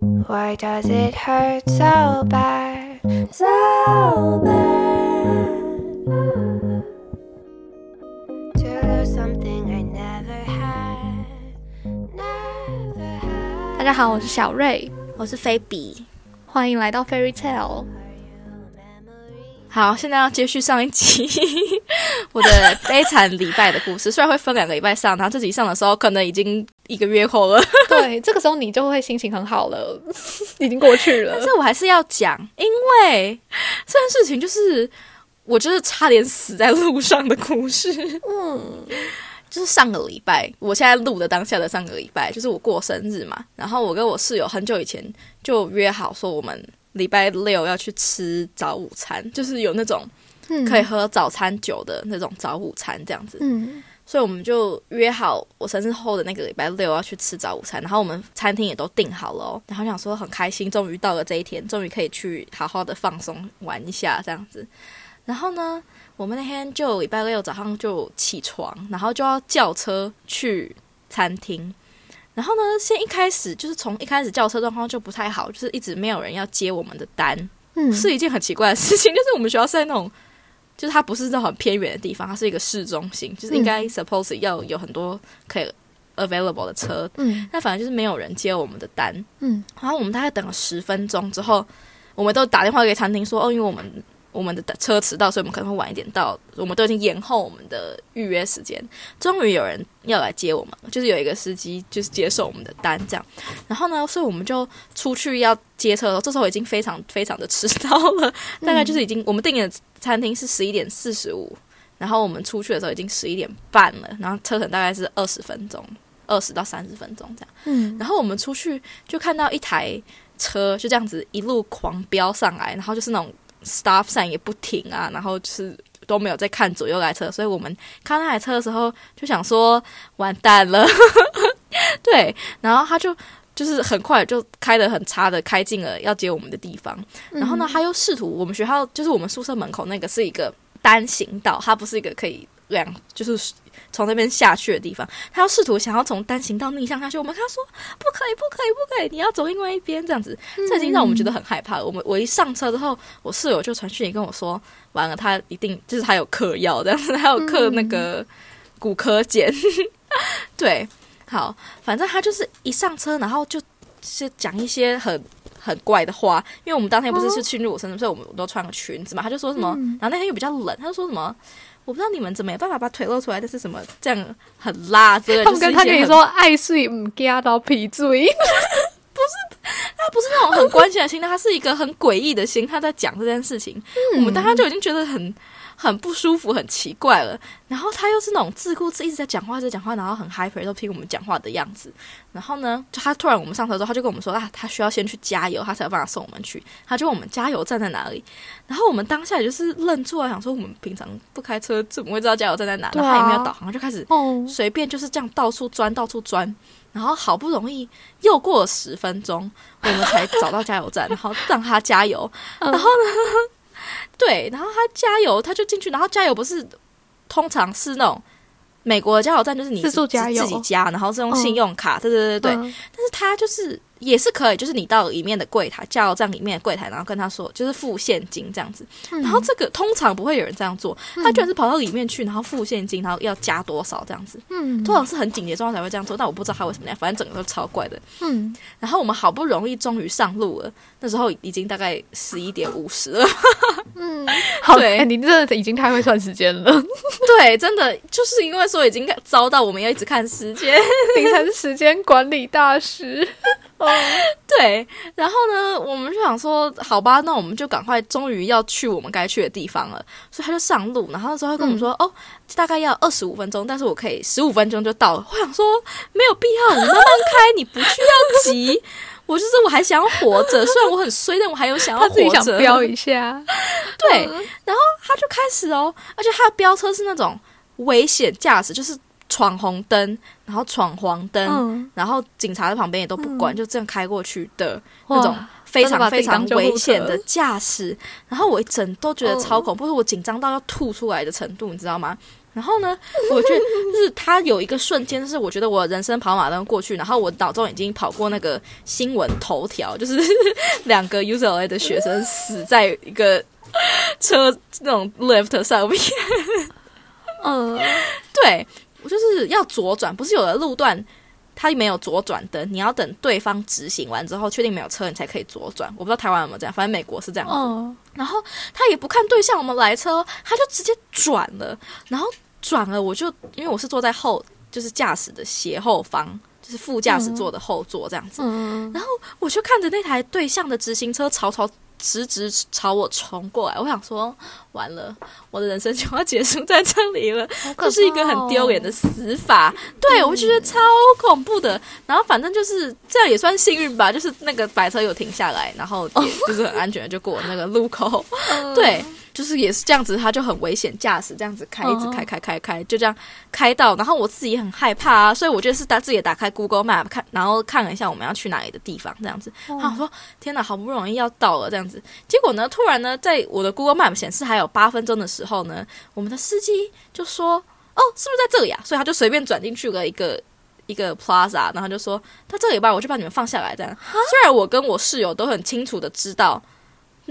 Why does it hurt so bad? So bad. To lose something I never had. Never had. 大家好，我是小瑞，我是菲比。欢迎来到 Fairy Tale。好，现在要接续上一集我的悲惨礼拜的故事。虽然会分两个礼拜上，然后这集上的时候可能已经一个月后了，对，这个时候你就会心情很好了，已经过去了但。是我还是要讲，因为这件事情就是我就是差点死在路上的故事。嗯，就是上个礼拜，我现在录的当下的上个礼拜，就是我过生日嘛。然后我跟我室友很久以前就约好说，我们礼拜六要去吃早午餐，就是有那种可以喝早餐酒的那种早午餐这样子。嗯所以我们就约好我生日后的那个礼拜六要去吃早午餐，然后我们餐厅也都订好了哦。然后想说很开心，终于到了这一天，终于可以去好好的放松玩一下这样子。然后呢，我们那天就礼拜六早上就起床，然后就要叫车去餐厅。然后呢，先一开始就是从一开始叫车状况就不太好，就是一直没有人要接我们的单。嗯是一件很奇怪的事情，就是我们学校是在那种，就是它不是那种很偏远的地方，它是一个市中心，就是应该 suppose 要有很多可以 available 的车，嗯。那反正就是没有人接我们的单。嗯。然后我们大概等了十分钟之后，我们都打电话给餐厅说，哦，因为我们我们的车迟到，所以我们可能会晚一点到，我们都已经延后我们的预约时间。终于有人要来接我们，就是有一个司机就是接受我们的单这样。然后呢，所以我们就出去要接车的时候，这时候已经非常非常的迟到了，大概就是已经我们订的餐厅是十一点四十五，然后我们出去的时候已经十一点半了，然后车程大概是二十分钟，二十到三十分钟这样。嗯然后我们出去就看到一台车就这样子一路狂飙上来，然后就是那种 stop sign 也不停啊，然后就是都没有在看左右来车，所以我们看那台车的时候就想说完蛋了，对，然后他就。就是很快就开的很差的开进了要接我们的地方，然后呢，他又试图我们学校就是我们宿舍门口那个是一个单行道，它不是一个可以两就是从那边下去的地方，他要试图想要从单行道逆向下去，我们跟他说不可以，不可以，不可以，你要走另外一边，这样子，这已经让我们觉得很害怕了。我们我一上车之后，我室友就传讯息跟我说，完了，他一定就是他有嗑药这样子，他有嗑那个骨科碱，对，好，反正他就是一上车，然后就是讲一些很。很怪的话，因为我们当天不是去庆祝我生日，所以我们都穿个裙子嘛。他就说什么，然后那天又比较冷，他就说什么，我不知道你们怎么有办法把腿露出来，但是什么这样很辣之类的。他们跟他跟你说爱睡唔加到皮嘴，他不是那种很关心的心态，他是一个很诡异的心，他在讲这件事情，我们当时就已经觉得很很不舒服、很奇怪了。然后他又是那种自顾自一直在讲话、在讲话，然后很 hyper 都听我们讲话的样子。然后呢，就他突然我们上车之后，他就跟我们说啊，他需要先去加油，他才有办法送我们去。他就问我们加油站在哪里，然后我们当下也就是愣住了，想说我们平常不开车怎么会知道加油站在哪？对啊然后他也没有导航，就开始哦，随便就是这样到处钻，到处钻，然后好不容易又过了十分钟，我们才找到加油站，然后让他加油，嗯然后呢，对，然后他加油，他就进去，然后加油不是通常是那种。美国的加油站就是你自助自加油自己加，然后是用信用卡，对对对对对。嗯但是他就是也是可以，就是你到里面的柜台，加油站里面的柜台，然后跟他说就是付现金这样子。嗯然后这个通常不会有人这样做，他居然是跑到里面去，然后付现金，然后要加多少这样子。嗯通常是很紧急的状况才会这样做，但我不知道他为什么那样，反正整个都超怪的。嗯，然后我们好不容易终于上路了，那时候已经大概十一点五十了。嗯 好，你真的已经太会算时间了，对，真的就是因为说已经遭到我们要一直看时间。你才是时间管理大师。对，然后呢，我们就想说，好吧，那我们就赶快，终于要去我们该去的地方了。所以他就上路，然后那时候他跟我们说，哦，大概要二十五分钟，但是我可以十五分钟就到了。我想说，没有必要，你慢慢开，你不需要急。我就是我还想要活着，虽然我很衰，但我还有想要 他自己活着。想飙一下，对，然后他就开始哦，而且他的飙车是那种危险驾驶，就是闯红灯，然后闯黄灯，嗯，然后警察在旁边也都不管，就这样开过去的那种非常非常危险的驾驶。然后我一整都觉得超嗯恐怖，是我紧张到要吐出来的程度，你知道吗？然后呢，我觉得就是他有一个瞬间，就是我觉得我人生跑马灯过去，然后我脑中已经跑过那个新闻头条，就是 两个 UCLA 的学生死在一个车那种 lift 上面。嗯，对我就是要左转，不是有的路段它没有左转灯，你要等对方直行完之后，确定没有车，你才可以左转。我不知道台湾有没有这样，反正美国是这样子。哦，然后他也不看对向我们来车，他就直接转了。然后转了，我就因为我是坐在后，就是驾驶的斜后方，就是副驾驶座的后座这样子。嗯，然后我就看着那台对向的直行车朝朝直直朝我冲过来，我想说完了，我的人生就要结束在这里了。好可这是一个很丢脸的死法，对我就觉得超恐怖的。然后反正就是这样也算幸运吧，就是那个白车有停下来，然后 就是很安全的就过那个路口。怕，对，就是也是这样子，他就很危险驾驶，这样子开，一直嗯开开开开，就这样开到，然后我自己也很害怕啊，所以我觉得是打自己打开 Google Map 看，然后看了一下我们要去哪里的地方，这样子。哦然后我说天哪，好不容易要到了这样子，结果呢，突然呢，在我的 Google Map 显示还有八分钟的时候呢，我们的司机就说：“哦，是不是在这里啊？”所以他就随便转进去了一个。一个 plaza，然后就说他这里吧，我就把你们放下来。这样，虽然我跟我室友都很清楚的知道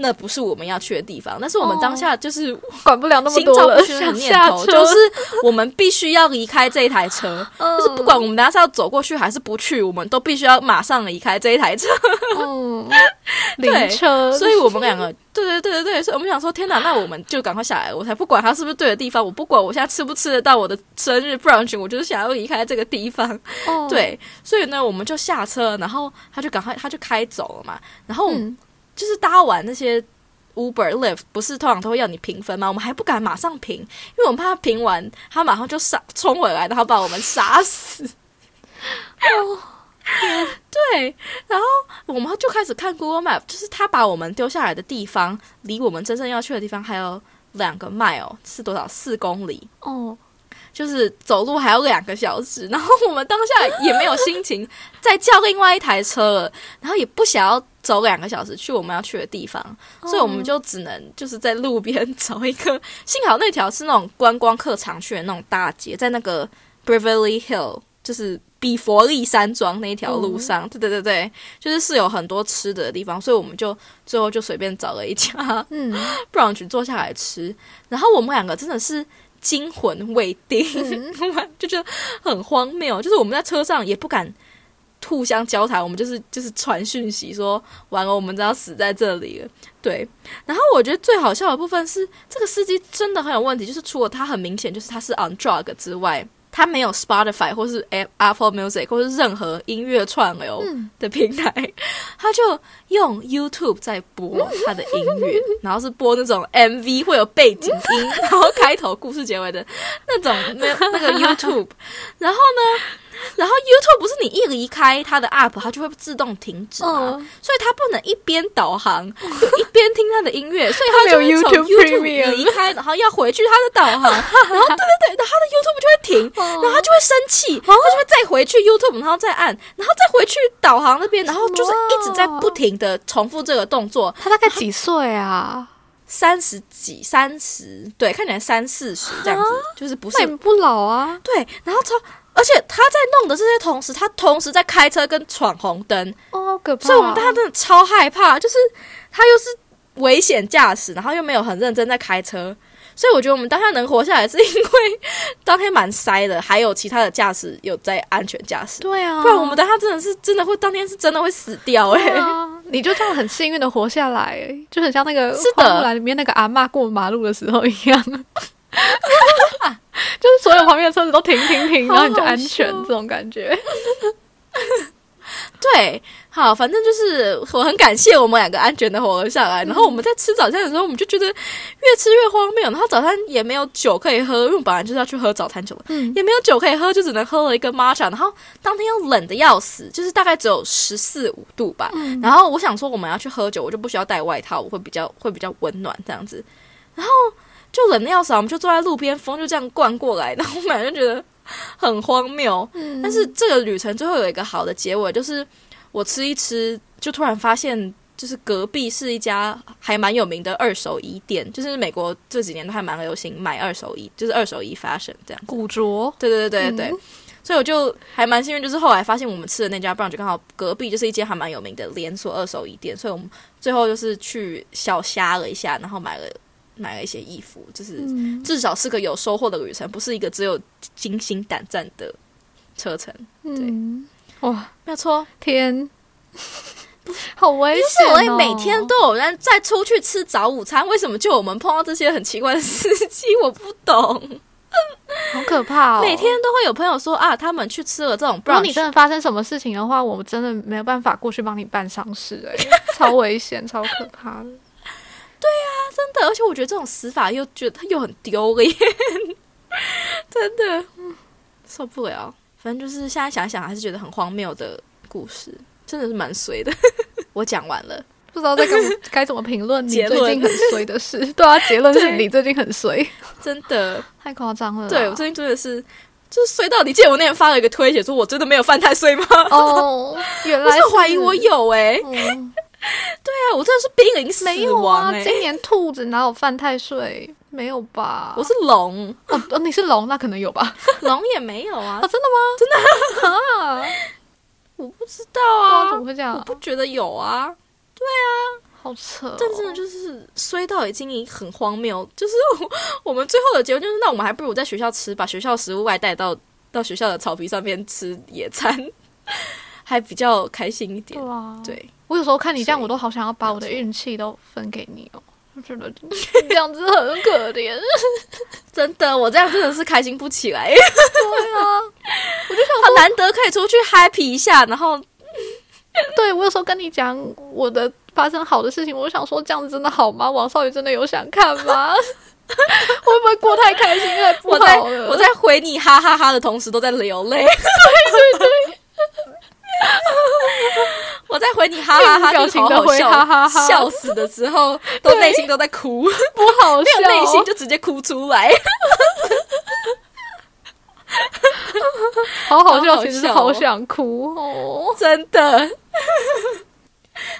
那不是我们要去的地方，但是我们当下就是管不了那么多了，下车，就是我们必须要离开这一台车，就就是不管我们等下是要走过去还是不去，我们都必须要马上离开这一台车。嗯，对车，所以我们两个，对对对对对，所以我们想说，天哪，那我们就赶快下来，我才不管他是不是对的地方，我不管我现在吃不吃得到我的生日 brunch，我就是想要离开这个地方。哦，对，所以呢，我们就下车，然后他就赶快他就开走了嘛，然后嗯，就是搭完那些 Uber、Lyft，不是通常都会要你评分吗？我们还不敢马上评，因为我们怕评完，他马上就杀冲回来，然后把我们杀死。对，然后我们就开始看 Google Map，就是他把我们丢下来的地方，离我们真正要去的地方还有两个 mile，是多少？四公里。哦，就是走路还要两个小时，然后我们当下也没有心情再叫另外一台车了，然后也不想要走两个小时去我们要去的地方，所以我们就只能就是在路边找一个，幸好那条是那种观光客常去的那种大街，在那个 Beverly Hill，就是比佛利山庄那一条路上，对对对对，就是是有很多吃的地方，所以我们就最后就随便找了一家嗯，brunch 坐下来吃，然后我们两个真的是惊魂未定，就觉得很荒谬。就是我们在车上也不敢互相交谈，我们就是就是传讯息说完了，我们都要死在这里了。对，然后我觉得最好笑的部分是，这个司机真的很有问题，就是除了他很明显就是他是 on drug 之外。他没有 Spotify 或是 Apple Music 或是任何音乐串流的平台，他就用 YouTube 在播他的音乐，然后是播那种 MV 会有背景音，然后开头故事结尾的那种那那个 YouTube，然后呢，然后 YouTube 不是你一离开它的 App，它就会自动停止吗？嗯所以它不能一边导航就一边听它的音乐，所以它就 YouTube 离开，然后要回去它的导航，然后对对对，然后它的 YouTube 就会停，哦然后它就会生气，它就会再回去 YouTube，然后再按，然后再回去导航那边，然后就是一直在不停的重复这个动作，他大概几岁啊？三十几、三十，对，看起来三四十这样子，就是不是也不老啊。对，然后超，而且他在弄的这些同时，他同时在开车跟闯红灯，哦，可怕！所以我们大家真的超害怕，就是他又是危险驾驶，然后又没有很认真在开车，所以我觉得我们当下能活下来，是因为当天蛮塞的，还有其他的驾驶有在安全驾驶，对啊，不然我们当下真的是真的会当天是真的会死掉哎、对啊，你就这样很幸运的活下来，欸就很像那个《是的。花木兰》里面那个阿嬷过马路的时候一样，就是所有旁边的车子都停停停，然后你就安全这种感觉。对，好，反正就是我很感谢我们两个安全的活了下来。然后我们在吃早餐的时候，我们就觉得越吃越荒谬。然后早餐也没有酒可以喝，因为本来就是要去喝早餐酒的，嗯也没有酒可以喝，就只能喝了一个 matcha。然后当天又冷的要死，就是大概只有十四五度吧。然后我想说我们要去喝酒，我就不需要带外套，我会比较会比较温暖这样子。然后就冷的要死啊，我们就坐在路边，风就这样灌过来，然后我们俩就觉得很荒谬。但是这个旅程最后有一个好的结尾，就是我吃一吃，就突然发现就是隔壁是一家还蛮有名的二手衣店，就是美国这几年都还蛮流行买二手衣，就是二手衣 fashion 这样。古着，对对对对对。嗯所以我就还蛮幸运，就是后来发现我们吃的那家 brunch 刚好隔壁就是一间还蛮有名的连锁二手衣店，所以我们最后就是去小瞎了一下，然后买了买了一些衣服，就是嗯至少是个有收获的旅程，不是一个只有惊心胆战的车程。嗯，哇，没有错，天，好危是险哦！我每天都有人在出去吃早午餐，为什么就我们碰到这些很奇怪的司机？我不懂。好可怕哦！每天都会有朋友说啊，他们去吃了这种如果你真的发生什么事情的话，我真的没有办法过去帮你办丧事、哎，超危险，超可怕的。真的，而且我觉得这种死法又觉得他又很丢脸，真的嗯受不了。反正就是现在想想，还是觉得很荒谬的故事，真的是蛮衰的。我讲完了，不知道在该该怎么评论你最近很衰的事。对啊，结论是你最近很衰，真的，太夸张了。对我最近真的是。就是衰到你记得我那天发了一个推写，说我真的没有犯太岁吗？哦，原来是怀疑我。有哎、欸，嗯，对啊，我真的是濒临死没有啊，亡哎、今年兔子哪有犯太岁？没有吧？我是龙，哦哦，你是龙，那可能有吧？龙也没有啊啊，，真的吗？啊，我不知道啊，啊怎，么会这样我？不觉得有啊。对啊好扯哦。但真的就是衰到已经很荒谬，就是我我们最后的结论就是，那我们还不如在学校吃，把学校食物外带到到学校的草皮上面吃野餐，还比较开心一点对。啊，对，我有时候看你这样，我都好想要把我的运气都分给你哦。我觉得这样子很可怜。真的，我这样真的是开心不起来，对啊，好难得可以出去 happy 一下，然后 对我有时候跟你讲我的发生好的事情，我就想说这样子真的好吗？王少宇真的有想看吗？会不会过太开心太不我在？我在回你哈哈哈的同时都在流泪。对对对。我在回你哈哈哈，表情都回哈哈哈笑死的时候，都内心都在哭，不好没有笑，内心就直接哭出来。好好笑，其实好想哭哦。真的。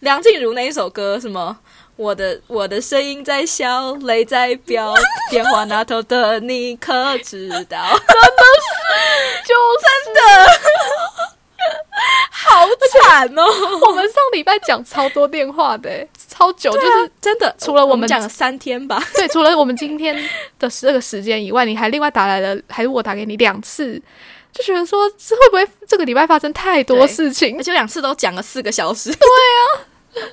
梁静茹那一首歌，什么？我的我的声音在笑，泪在飙，电话那头的你可知道？真的是就真的，好惨哦！我们上礼拜讲超多电话的欸，超久，就是啊，真的，除了我们讲了三天吧，对，除了我们今天的这个时间以外，你还另外打来了，还是我打给你两次，就觉得说这会不会这个礼拜发生太多事情而？且两次都讲了四个小时。对啊，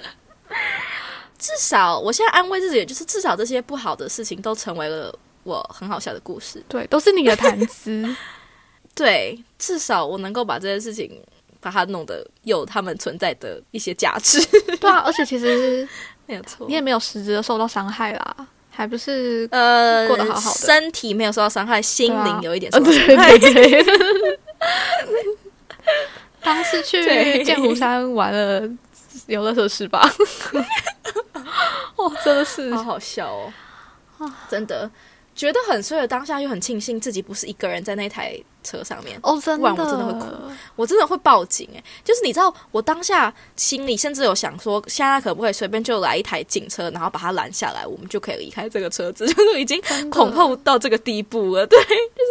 至少我现在安慰自己，就是至少这些不好的事情都成为了我很好笑的故事。对，都是你的谈资。对，至少我能够把这件事情把它弄得有他们存在的一些价值。对啊，而且其实 没有错你也没有实质的受到伤害啦，还不是呃，过得好好的身体没有受到伤害，心灵有一点呃受到伤对害。对对。当时去对剑湖山玩了游乐设施吧？哦，真的是好好笑哦，真的觉得很衰的当下，又很庆幸自己不是一个人在那台车上面。哦，真不然我真的会哭。我真的会报警哎、就是你知道，我当下心里甚至有想说，现在可不可以随便就来一台警车，然后把他拦下来，我们就可以离开这个车子，就是已经恐后到这个地步了。对，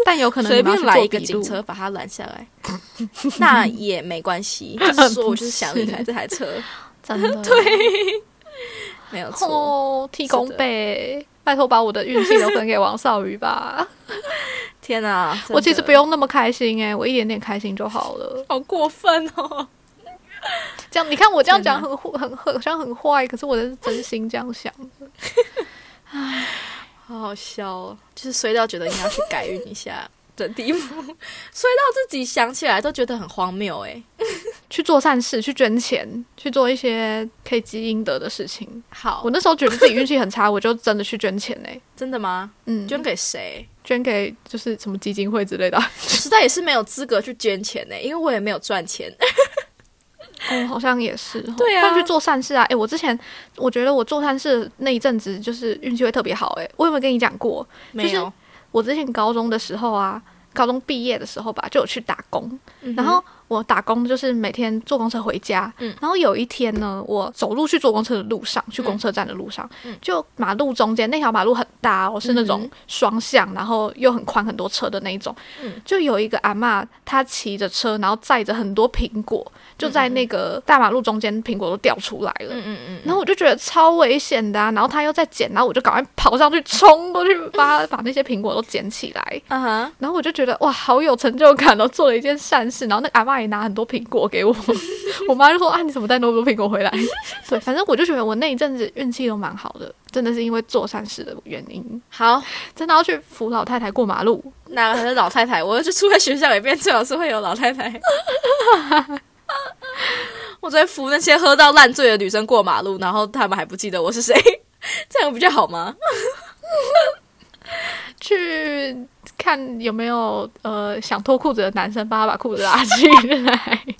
但有可能随便来一个警车把他拦下来，那也没关系。就是说我就是想离开这台车，真的。对。没有错。哦，提供呗，拜托把我的运气都分给王少宇吧。天哪，我其实不用那么开心哎、我一点点开心就好了。好过分哦。这样你看我这样讲很很很好像很坏，可是我是真心这样想的。好好笑哦，就是衰到觉得应该要去改运一下的地步，衰到自己想起来都觉得很荒谬哎。去做善事，去捐钱，去做一些可以积阴德的事情。好我，那时候觉得自己运气很差，我就真的去捐钱嘞、真的吗？嗯，捐给谁？捐给就是什么基金会之类的啊。实在也是没有资格去捐钱呢，因为我也没有赚钱。哦，好像也是。哦对啊但去做善事啊！诶，我之前我觉得我做善事那一阵子，就是运气会特别好。哎，我有没有跟你讲过？没有，我之前高中的时候啊，高中毕业的时候吧，就有去打工。嗯然后我打工就是每天坐公车回家，嗯。然后有一天呢，我走路去坐公车的路上，去公车站的路上，嗯。就马路中间那条马路很大哦，是那种嗯。双向，然后又很宽很多车的那一种，嗯。就有一个阿嬷，她骑着车，然后载着很多苹果，就在那个大马路中间，苹果都掉出来了。嗯嗯嗯，然后我就觉得超危险的、啊，然后她又在捡，然后我就赶快跑上去冲过去把他把那些苹果都捡起来，嗯哼，然后我就觉得哇，好有成就感哦，做了一件善事。然后那个阿妈也拿很多苹果给我，我妈就说啊，你怎么带那么多苹果回来？对，反正我就觉得我那一阵子运气都蛮好的，真的是因为做善事的原因，好，真的要去扶老太太过马路。哪个是老太太？我就住在学校里面，最好是会有老太太。我在扶那些喝到烂醉的女生过马路，然后他们还不记得我是谁，这样比较好吗？去看有没有呃想脱裤子的男生，帮他把裤子拉起来。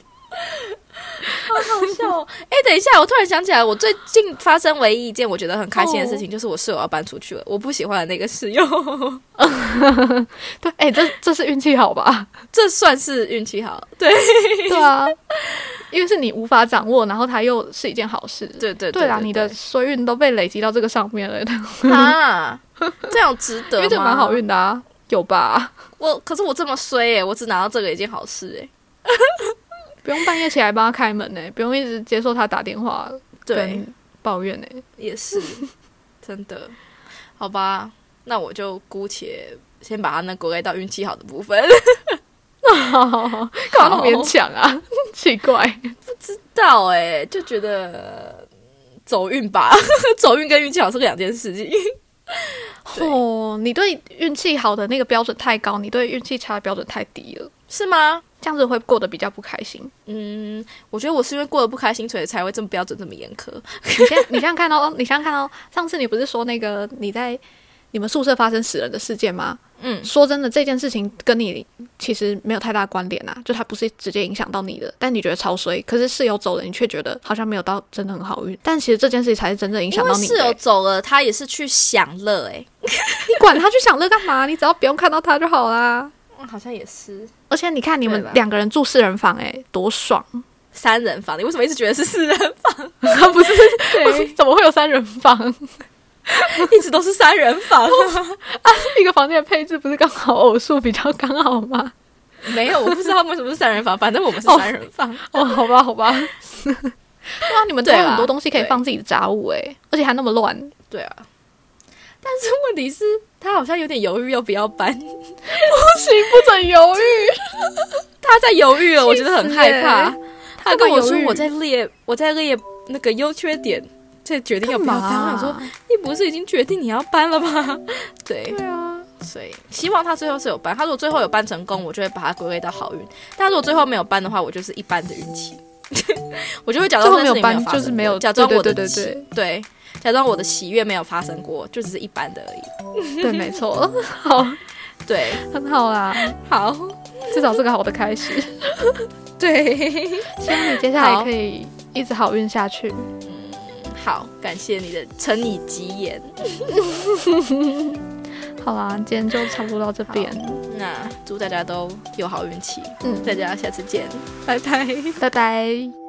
好好笑哦！哎、等一下，我突然想起来，我最近发生唯一一件我觉得很开心的事情，就是我室友要搬出去了，我不喜欢的那个室友，对，哎、这这是运气好吧？这算是运气好。对对啊，因为是你无法掌握，然后它又是一件好事。对对对啊，你的衰运都被累积到这个上面了，啊，这样值得吗？因为这蛮好运的啊，有吧？我可是我这么衰耶，我只拿到这个一件好事哎。不用半夜起来帮他开门呢、不用一直接受他打电话对，抱怨呢、也是 真的。好吧，那我就姑且先把它那归类到运气好的部分。干嘛那么勉强啊？奇怪，不知道哎、就觉得嗯走运吧，走运跟运气好是两件事情。哦，你对运气好的那个标准太高，你对运气差的标准太低了，是吗？这样子会过得比较不开心。嗯，我觉得我是因为过得不开心，所以才会这么标准这么严苛。你现在你现在看到，你现在看到，上次你不是说那个你在你们宿舍发生死人的事件吗？嗯，说真的，这件事情跟你其实没有太大关联啊，就它不是直接影响到你的，但你觉得超衰，可是室友走了，你却觉得好像没有到真的很好运，但其实这件事情才是真正影响到你室友走了，他也是去享乐哎、你管他去享乐干嘛？你只要不用看到他就好啦。嗯，好像也是而且你看你们两个人住四人房、哎，多爽！三人房，你为什么一直觉得是四人房？不是，对，怎么会有三人房？一直都是三人房。一个房间的配置不是刚好偶数比较刚好吗？没有，我不知道他们为什么是三人房，反正我们是三人房。哦，好吧，好吧。对啊，你们都有很多东西可以放自己的杂物诶，而且还那么乱。对啊，但是问题是，他好像有点犹豫要不要搬，不行，不准犹豫。他在犹豫了，我觉得很害怕。他跟我说我在列我在列那个优缺点，再决定要不要搬。我想说，你不是已经决定你要搬了吗？对，对啊，所以希望他最后是有搬。他如果最后有搬成功，我就会把它归类到好运；但如果最后没有搬的话，我就是一般的运气。我就会假装没有搬就是没有假装我的对对对喜对对假装我的喜悦没有发生过，就只是一般的而已。对，没错，好，对，很好啦，好，至少是个好的开始。对，希望你接下来可以一直好运下去。好，感谢你的承你吉言。好啦，今天就差不多到这边，那祝大家都有好运气，嗯，大家下次见，拜拜。拜拜。